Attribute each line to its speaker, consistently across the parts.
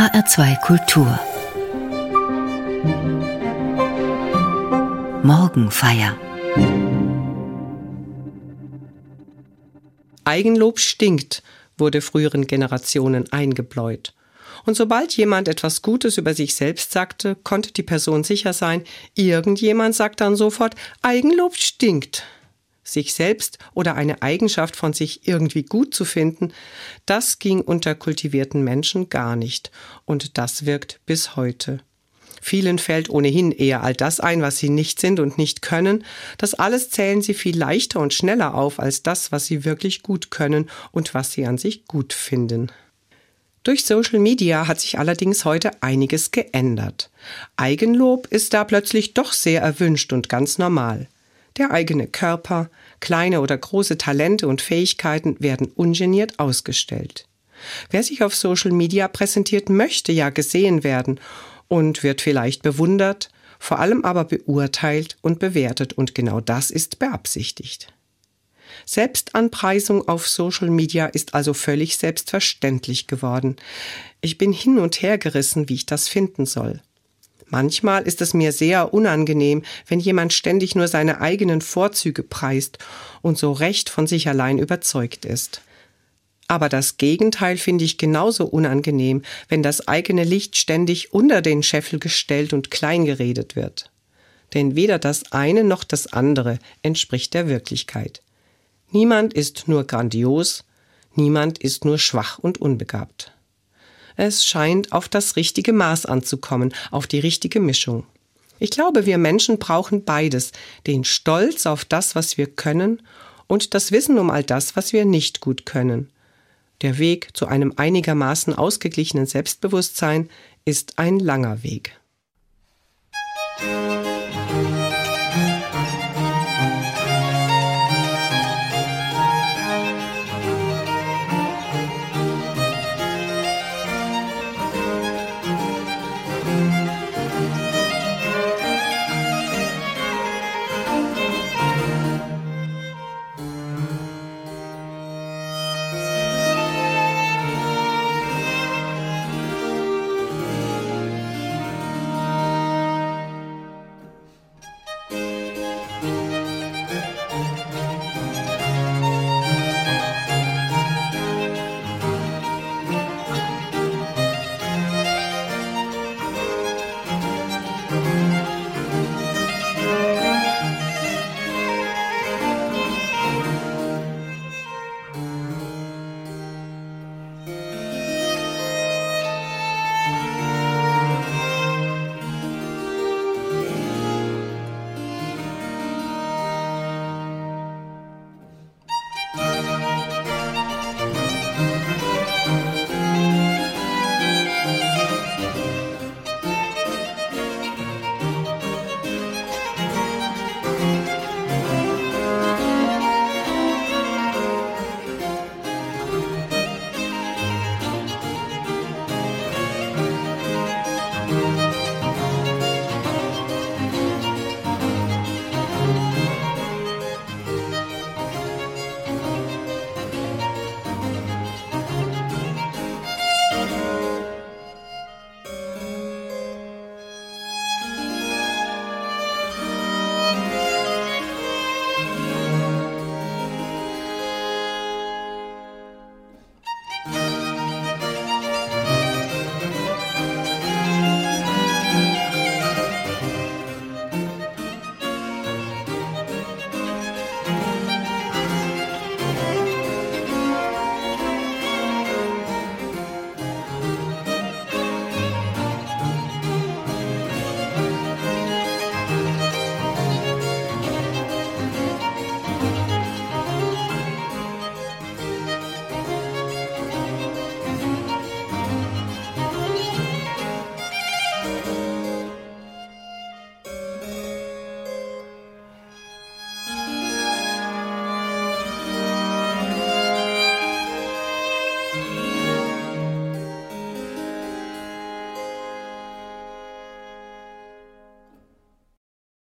Speaker 1: HR2 Kultur Morgenfeier
Speaker 2: Eigenlob stinkt, wurde früheren Generationen eingebläut. Und sobald jemand etwas Gutes über sich selbst sagte, konnte die Person sicher sein, irgendjemand sagt dann sofort, Eigenlob stinkt. Sich selbst oder eine Eigenschaft von sich irgendwie gut zu finden, das ging unter kultivierten Menschen gar nicht. Und das wirkt bis heute. Vielen fällt ohnehin eher all das ein, was sie nicht sind und nicht können. Das alles zählen sie viel leichter und schneller auf als das, was sie wirklich gut können und was sie an sich gut finden. Durch Social Media hat sich allerdings heute einiges geändert. Eigenlob ist da plötzlich doch sehr erwünscht und ganz normal. Der eigene Körper, kleine oder große Talente und Fähigkeiten werden ungeniert ausgestellt. Wer sich auf Social Media präsentiert, möchte ja gesehen werden und wird vielleicht bewundert, vor allem aber beurteilt und bewertet und genau das ist beabsichtigt. Selbstanpreisung auf Social Media ist also völlig selbstverständlich geworden. Ich bin hin und her gerissen, wie ich das finden soll. Manchmal ist es mir sehr unangenehm, wenn jemand ständig nur seine eigenen Vorzüge preist und so recht von sich allein überzeugt ist. Aber das Gegenteil finde ich genauso unangenehm, wenn das eigene Licht ständig unter den Scheffel gestellt und klein geredet wird. Denn weder das eine noch das andere entspricht der Wirklichkeit. Niemand ist nur grandios, niemand ist nur schwach und unbegabt. Es scheint auf das richtige Maß anzukommen, auf die richtige Mischung. Ich glaube, wir Menschen brauchen beides, den Stolz auf das, was wir können, und das Wissen um all das, was wir nicht gut können. Der Weg zu einem einigermaßen ausgeglichenen Selbstbewusstsein ist ein langer Weg.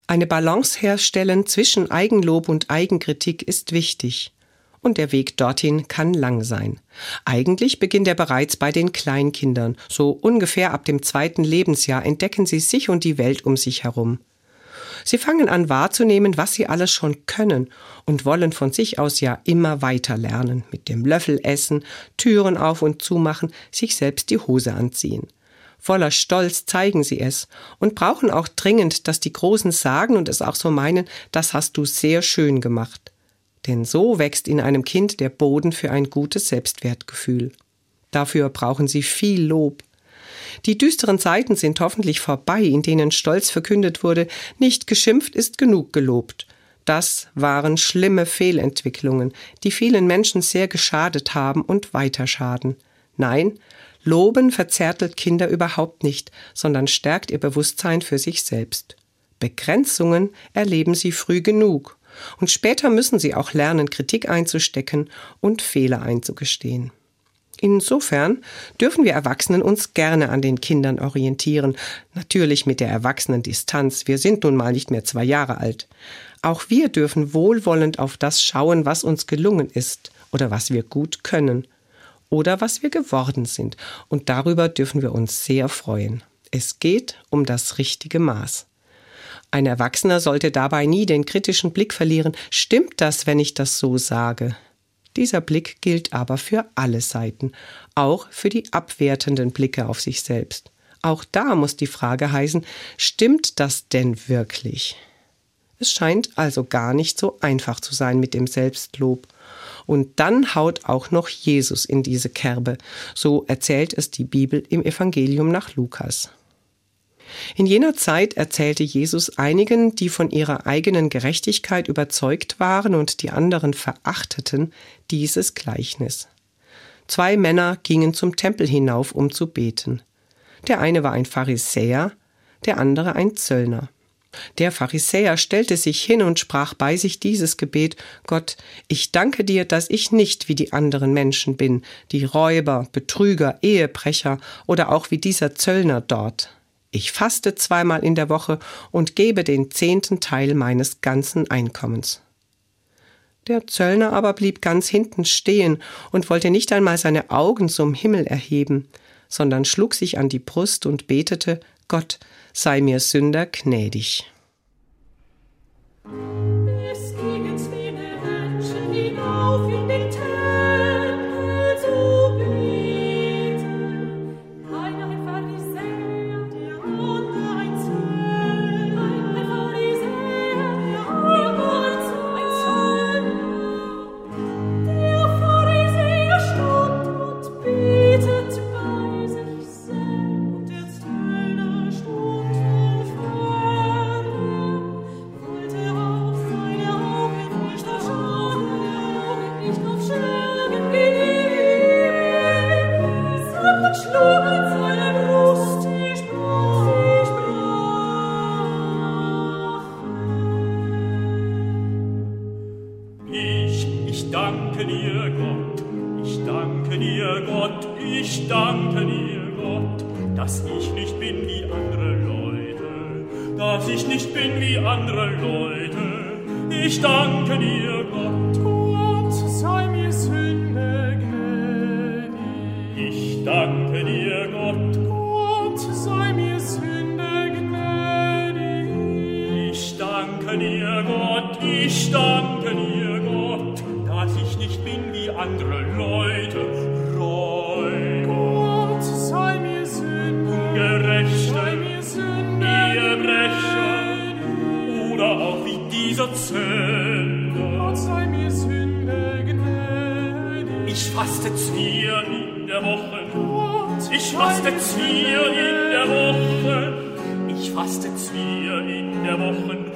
Speaker 2: Eine Balance herstellen zwischen Eigenlob und Eigenkritik ist wichtig. und der Weg dorthin kann lang sein. Eigentlich beginnt er bereits bei den Kleinkindern. So ungefähr ab dem zweiten Lebensjahr entdecken sie sich und die Welt um sich herum. Sie fangen an wahrzunehmen, was sie alles schon können und wollen von sich aus ja immer weiter lernen, mit dem Löffel essen, Türen auf und zumachen, sich selbst die Hose anziehen. Voller Stolz zeigen sie es und brauchen auch dringend, dass die Großen sagen und es auch so meinen, das hast du sehr schön gemacht. Denn so wächst in einem Kind der Boden für ein gutes Selbstwertgefühl. Dafür brauchen sie viel Lob. Die düsteren Zeiten sind hoffentlich vorbei, in denen stolz verkündet wurde, nicht geschimpft ist genug gelobt. Das waren schlimme Fehlentwicklungen, die vielen Menschen sehr geschadet haben und weiter schaden. Nein, Loben verzärtelt Kinder überhaupt nicht, sondern stärkt ihr Bewusstsein für sich selbst. Begrenzungen erleben sie früh genug, und später müssen sie auch lernen, Kritik einzustecken und Fehler einzugestehen. Insofern dürfen wir Erwachsenen uns gerne an den Kindern orientieren, natürlich mit der erwachsenen Distanz, wir sind nun mal nicht mehr zwei Jahre alt. Auch wir dürfen wohlwollend auf das schauen, was uns gelungen ist oder was wir gut können oder was wir geworden sind. Und darüber dürfen wir uns sehr freuen. Es geht um das richtige Maß. Ein Erwachsener sollte dabei nie den kritischen Blick verlieren. Stimmt das, wenn ich das so sage? Dieser Blick gilt aber für alle Seiten, auch für die abwertenden Blicke auf sich selbst. Auch da muss die Frage heißen, stimmt das denn wirklich? Es scheint also gar nicht so einfach zu sein mit dem Selbstlob. Und dann haut auch noch Jesus in diese Kerbe. So erzählt es die Bibel im Evangelium nach Lukas. In jener Zeit erzählte Jesus einigen, die von ihrer eigenen Gerechtigkeit überzeugt waren und die anderen verachteten, dieses Gleichnis. Zwei Männer gingen zum Tempel hinauf, um zu beten. Der eine war ein Pharisäer, der andere ein Zöllner. Der Pharisäer stellte sich hin und sprach bei sich dieses Gebet Gott, ich danke dir, dass ich nicht wie die anderen Menschen bin, die Räuber, Betrüger, Ehebrecher oder auch wie dieser Zöllner dort. Ich faste zweimal in der Woche und gebe den zehnten Teil meines ganzen Einkommens. Der Zöllner aber blieb ganz hinten stehen und wollte nicht einmal seine Augen zum Himmel erheben, sondern schlug sich an die Brust und betete Gott, sei mir Sünder gnädig. Es gingen viele Menschen hinauf in ihr Gott, ich danke dir, Gott, dass ich nicht
Speaker 3: bin wie andere Leute, reu. Gott, sei mir Sünde, ungerecht, sei mir Sünden, Ehebrecher, oder auch wie dieser Zöllner. Gott, sei mir Sünde gnädig. Ich faste Zwirn
Speaker 2: in der Woche, Gott, ich
Speaker 3: faste Zwirn in der Woche, ich faste Zwirn in der Woche,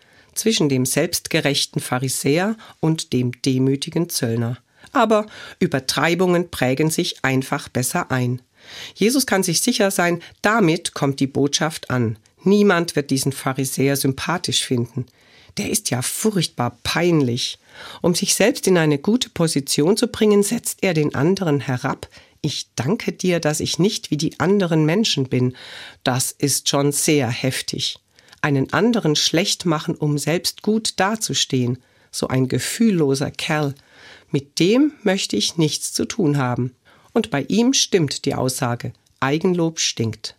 Speaker 2: zwischen dem selbstgerechten Pharisäer und dem demütigen Zöllner. Aber Übertreibungen prägen sich einfach besser ein. Jesus kann sich sicher sein, damit kommt die Botschaft an. Niemand wird diesen Pharisäer sympathisch finden. Der ist ja furchtbar peinlich. Um sich selbst in eine gute Position zu bringen, setzt er den anderen herab. Ich danke dir, dass ich nicht wie die anderen Menschen bin. Das ist schon sehr heftig. Einen anderen schlecht machen, um selbst gut dazustehen. So ein gefühlloser Kerl. Mit dem möchte ich nichts zu tun haben. Und bei ihm stimmt die Aussage. Eigenlob stinkt.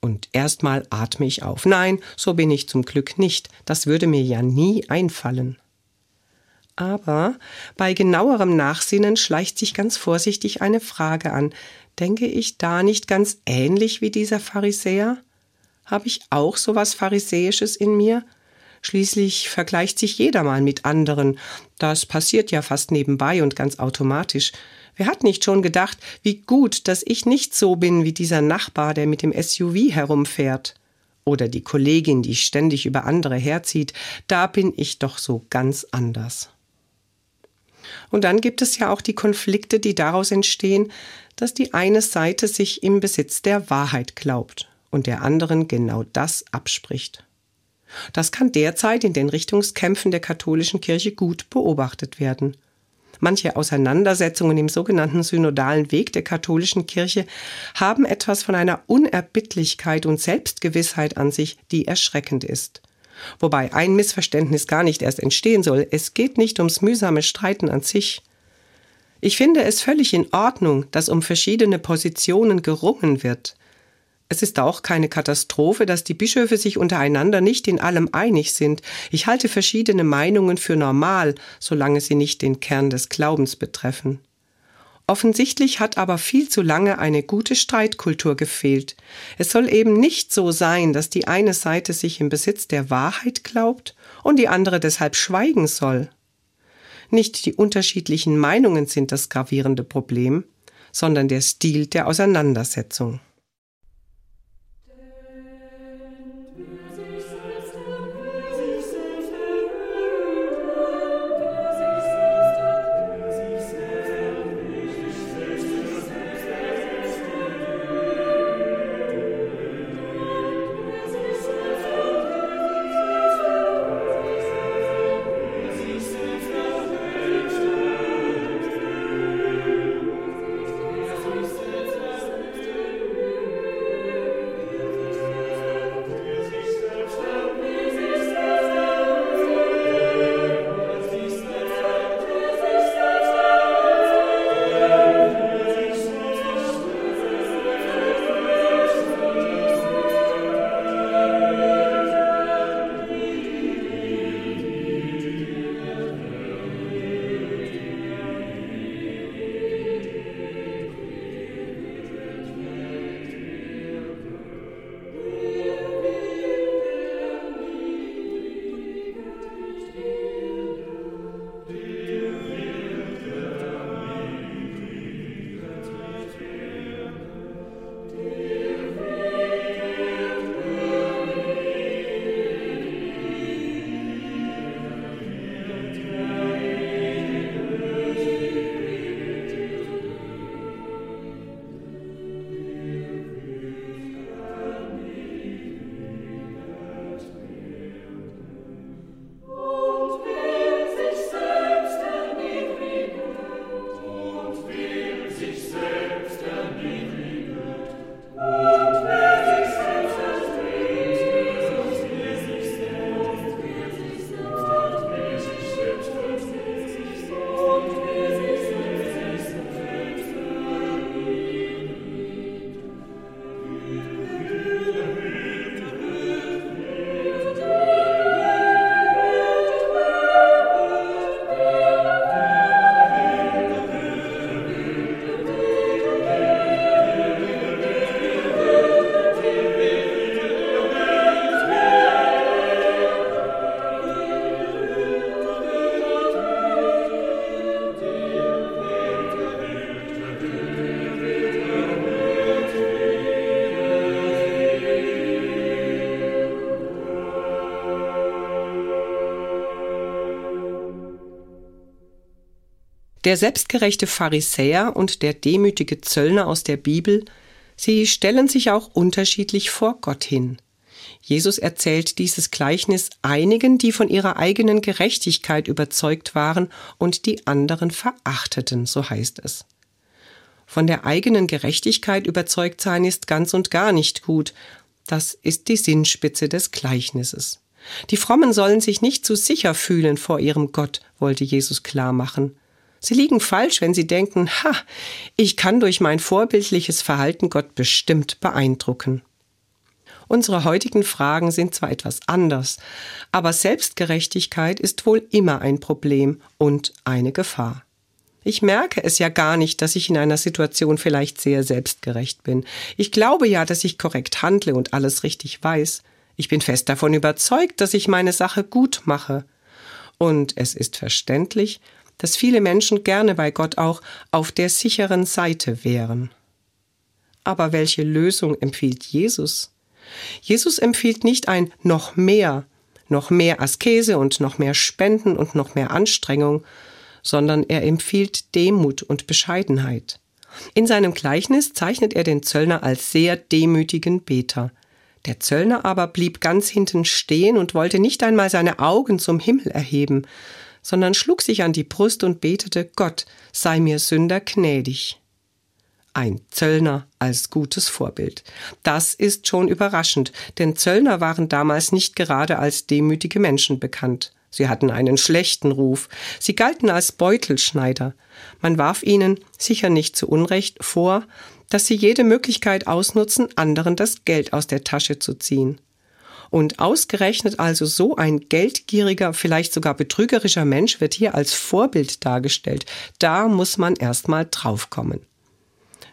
Speaker 2: Und erstmal atme ich auf. Nein, so bin ich zum Glück nicht. Das würde mir ja nie einfallen. Aber bei genauerem Nachsinnen schleicht sich ganz vorsichtig eine Frage an. Denke ich da nicht ganz ähnlich wie dieser Pharisäer? Habe ich auch so was Pharisäisches in mir? Schließlich vergleicht sich jeder mal mit anderen. Das passiert ja fast nebenbei und ganz automatisch. Wer hat nicht schon gedacht, wie gut, dass ich nicht so bin wie dieser Nachbar, der mit dem SUV herumfährt? Oder die Kollegin, die ständig über andere herzieht, da bin ich doch so ganz anders. Und dann gibt es ja auch die Konflikte, die daraus entstehen, dass die eine Seite sich im Besitz der Wahrheit glaubt und der anderen genau das abspricht. Das kann derzeit in den Richtungskämpfen der katholischen Kirche gut beobachtet werden. Manche Auseinandersetzungen im sogenannten synodalen Weg der katholischen Kirche haben etwas von einer Unerbittlichkeit und Selbstgewissheit an sich, die erschreckend ist. Wobei ein Missverständnis gar nicht erst entstehen soll. Es geht nicht ums mühsame Streiten an sich. Ich finde es völlig in Ordnung, dass um verschiedene Positionen gerungen wird. Es ist auch keine Katastrophe, dass die Bischöfe sich untereinander nicht in allem einig sind. Ich halte verschiedene Meinungen für normal, solange sie nicht den Kern des Glaubens betreffen. Offensichtlich hat aber viel zu lange eine gute Streitkultur gefehlt. Es soll eben nicht so sein, dass die eine Seite sich im Besitz der Wahrheit glaubt und die andere deshalb schweigen soll. Nicht die unterschiedlichen Meinungen sind das gravierende Problem, sondern der Stil der Auseinandersetzung. Der selbstgerechte Pharisäer und der demütige Zöllner aus der Bibel, sie stellen sich auch unterschiedlich vor Gott hin. Jesus erzählt dieses Gleichnis einigen, die von ihrer eigenen Gerechtigkeit überzeugt waren und die anderen verachteten, so heißt es. Von der eigenen Gerechtigkeit überzeugt sein ist ganz und gar nicht gut. Das ist die Sinnspitze des Gleichnisses. Die Frommen sollen sich nicht zu sicher fühlen vor ihrem Gott, wollte Jesus klar machen. Sie liegen falsch, wenn sie denken, ha, ich kann durch mein vorbildliches Verhalten Gott bestimmt beeindrucken. Unsere heutigen Fragen sind zwar etwas anders, aber Selbstgerechtigkeit ist wohl immer ein Problem und eine Gefahr. Ich merke es ja gar nicht, dass ich in einer Situation vielleicht sehr selbstgerecht bin. Ich glaube ja, dass ich korrekt handle und alles richtig weiß. Ich bin fest davon überzeugt, dass ich meine Sache gut mache. Und es ist verständlich, dass viele Menschen gerne bei Gott auch auf der sicheren Seite wären. Aber welche Lösung empfiehlt Jesus? Jesus empfiehlt nicht ein noch mehr, noch mehr Askese und noch mehr Spenden und noch mehr Anstrengung, sondern er empfiehlt Demut und Bescheidenheit. In seinem Gleichnis zeichnet er den Zöllner als sehr demütigen Beter. Der Zöllner aber blieb ganz hinten stehen und wollte nicht einmal seine Augen zum Himmel erheben, sondern schlug sich an die Brust und betete, Gott, sei mir Sünder gnädig. Ein Zöllner als gutes Vorbild. Das ist schon überraschend, denn Zöllner waren damals nicht gerade als demütige Menschen bekannt. Sie hatten einen schlechten Ruf. Sie galten als Beutelschneider. Man warf ihnen, sicher nicht zu Unrecht, vor, dass sie jede Möglichkeit ausnutzen, anderen das Geld aus der Tasche zu ziehen. Und ausgerechnet also so ein geldgieriger, vielleicht sogar betrügerischer Mensch wird hier als Vorbild dargestellt. Da muss man erstmal draufkommen.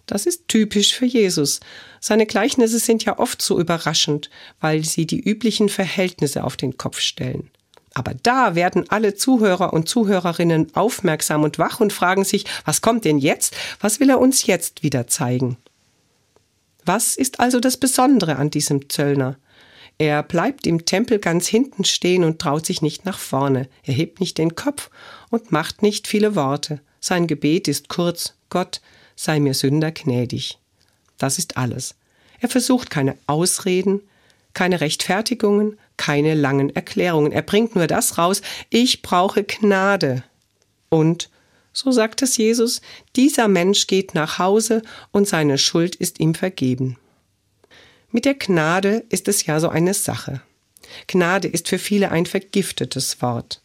Speaker 2: Das ist typisch für Jesus. Seine Gleichnisse sind ja oft so überraschend, weil sie die üblichen Verhältnisse auf den Kopf stellen. Aber da werden alle Zuhörer und Zuhörerinnen aufmerksam und wach und fragen sich, was kommt denn jetzt? Was will er uns jetzt wieder zeigen? Was ist also das Besondere an diesem Zöllner? Er bleibt im Tempel ganz hinten stehen und traut sich nicht nach vorne. Er hebt nicht den Kopf und macht nicht viele Worte. Sein Gebet ist kurz, Gott, sei mir Sünder gnädig. Das ist alles. Er versucht keine Ausreden, keine Rechtfertigungen, keine langen Erklärungen. Er bringt nur das raus, ich brauche Gnade. Und, so sagt es Jesus, dieser Mensch geht nach Hause und seine Schuld ist ihm vergeben. Mit der Gnade ist es ja so eine Sache. Gnade ist für viele ein vergiftetes Wort.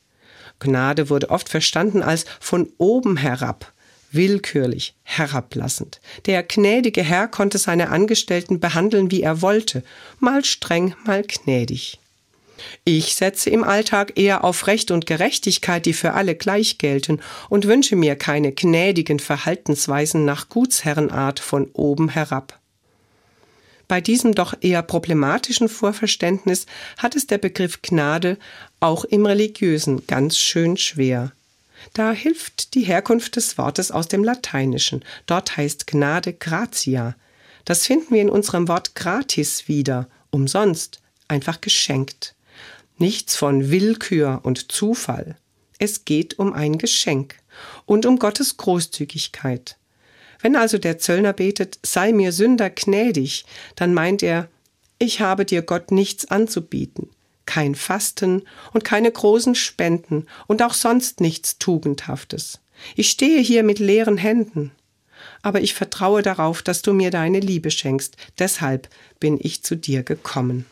Speaker 2: Gnade wurde oft verstanden als von oben herab, willkürlich, herablassend. Der gnädige Herr konnte seine Angestellten behandeln, wie er wollte, mal streng, mal gnädig. Ich setze im Alltag eher auf Recht und Gerechtigkeit, die für alle gleich gelten, und wünsche mir keine gnädigen Verhaltensweisen nach Gutsherrenart von oben herab. Bei diesem doch eher problematischen Vorverständnis hat es der Begriff Gnade auch im religiösen ganz schön schwer. Da hilft die Herkunft des Wortes aus dem Lateinischen. Dort heißt Gnade gratia. Das finden wir in unserem Wort gratis wieder, umsonst, einfach geschenkt. Nichts von Willkür und Zufall. Es geht um ein Geschenk und um Gottes Großzügigkeit. Wenn also der Zöllner betet, sei mir Sünder gnädig, dann meint er, ich habe dir Gott nichts anzubieten kein Fasten und keine großen Spenden und auch sonst nichts Tugendhaftes. Ich stehe hier mit leeren Händen. Aber ich vertraue darauf, dass du mir deine Liebe schenkst. Deshalb bin ich zu dir gekommen.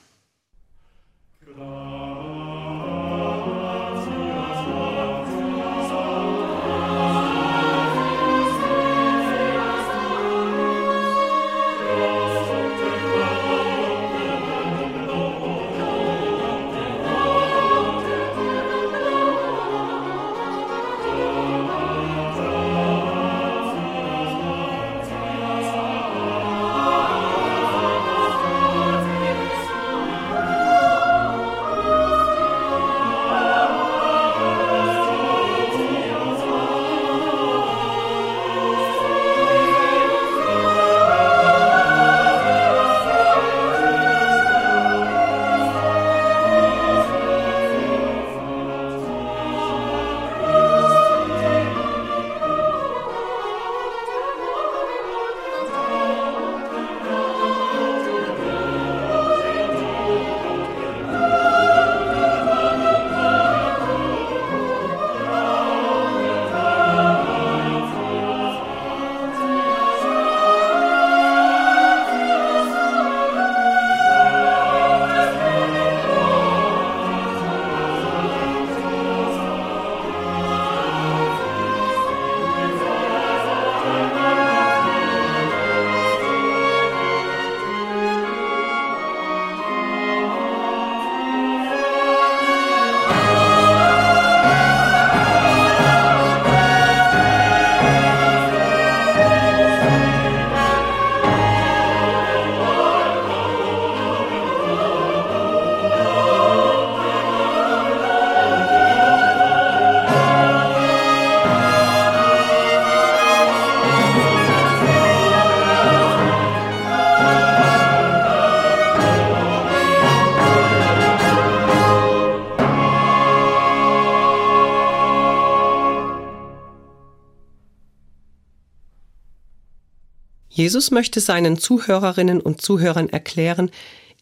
Speaker 2: Jesus möchte seinen Zuhörerinnen und Zuhörern erklären,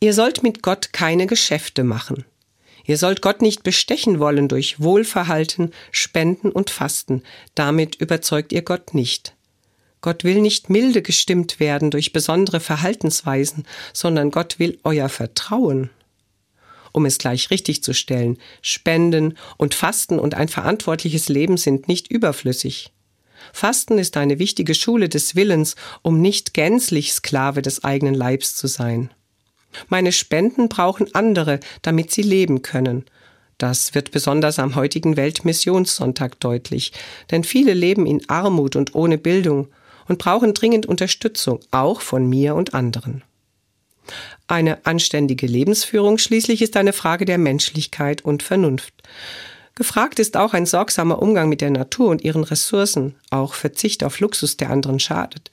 Speaker 2: ihr sollt mit Gott keine Geschäfte machen. Ihr sollt Gott nicht bestechen wollen durch Wohlverhalten, Spenden und Fasten. Damit überzeugt ihr Gott nicht. Gott will nicht milde gestimmt werden durch besondere Verhaltensweisen, sondern Gott will euer Vertrauen. Um es gleich richtig zu stellen, Spenden und Fasten und ein verantwortliches Leben sind nicht überflüssig. Fasten ist eine wichtige Schule des Willens, um nicht gänzlich Sklave des eigenen Leibs zu sein. Meine Spenden brauchen andere, damit sie leben können. Das wird besonders am heutigen Weltmissionssonntag deutlich, denn viele leben in Armut und ohne Bildung und brauchen dringend Unterstützung, auch von mir und anderen. Eine anständige Lebensführung schließlich ist eine Frage der Menschlichkeit und Vernunft. Gefragt ist auch ein sorgsamer Umgang mit der Natur und ihren Ressourcen, auch Verzicht auf Luxus, der anderen schadet.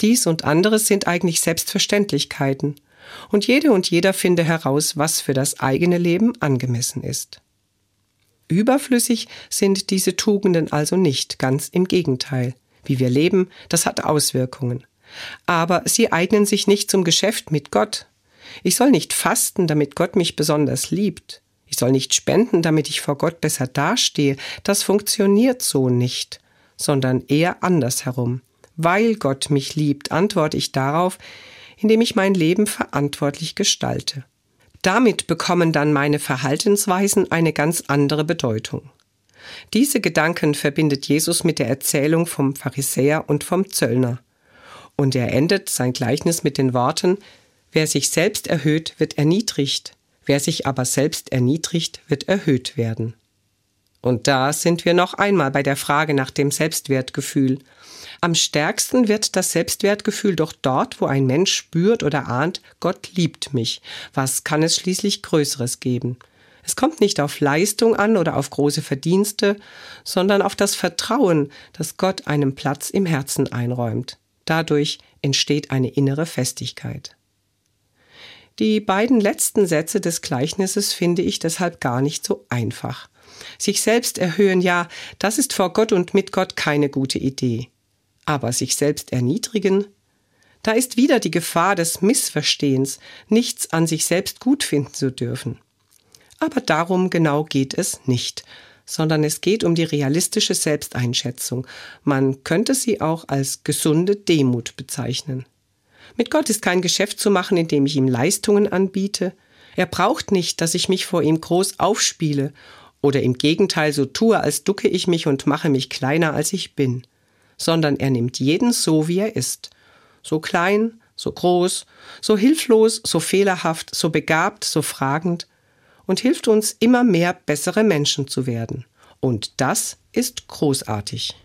Speaker 2: Dies und anderes sind eigentlich Selbstverständlichkeiten, und jede und jeder finde heraus, was für das eigene Leben angemessen ist. Überflüssig sind diese Tugenden also nicht, ganz im Gegenteil. Wie wir leben, das hat Auswirkungen. Aber sie eignen sich nicht zum Geschäft mit Gott. Ich soll nicht fasten, damit Gott mich besonders liebt. Ich soll nicht spenden, damit ich vor Gott besser dastehe. Das funktioniert so nicht, sondern eher andersherum. Weil Gott mich liebt, antworte ich darauf, indem ich mein Leben verantwortlich gestalte. Damit bekommen dann meine Verhaltensweisen eine ganz andere Bedeutung. Diese Gedanken verbindet Jesus mit der Erzählung vom Pharisäer und vom Zöllner. Und er endet sein Gleichnis mit den Worten Wer sich selbst erhöht, wird erniedrigt, wer sich aber selbst erniedrigt, wird erhöht werden. Und da sind wir noch einmal bei der Frage nach dem Selbstwertgefühl. Am stärksten wird das Selbstwertgefühl doch dort, wo ein Mensch spürt oder ahnt, Gott liebt mich. Was kann es schließlich Größeres geben? Es kommt nicht auf Leistung an oder auf große Verdienste, sondern auf das Vertrauen, das Gott einem Platz im Herzen einräumt. Dadurch entsteht eine innere Festigkeit. Die beiden letzten Sätze des Gleichnisses finde ich deshalb gar nicht so einfach. Sich selbst erhöhen, ja, das ist vor Gott und mit Gott keine gute Idee. Aber sich selbst erniedrigen, da ist wieder die Gefahr des Missverstehens, nichts an sich selbst gut finden zu dürfen. Aber darum genau geht es nicht, sondern es geht um die realistische Selbsteinschätzung. Man könnte sie auch als gesunde Demut bezeichnen. Mit Gott ist kein Geschäft zu machen, indem ich ihm Leistungen anbiete. Er braucht nicht, dass ich mich vor ihm groß aufspiele oder im Gegenteil so tue, als ducke ich mich und mache mich kleiner, als ich bin, sondern er nimmt jeden so, wie er ist. So klein, so groß, so hilflos, so fehlerhaft, so begabt, so fragend und hilft uns immer mehr bessere Menschen zu werden. Und das ist großartig.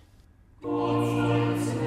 Speaker 2: Gott.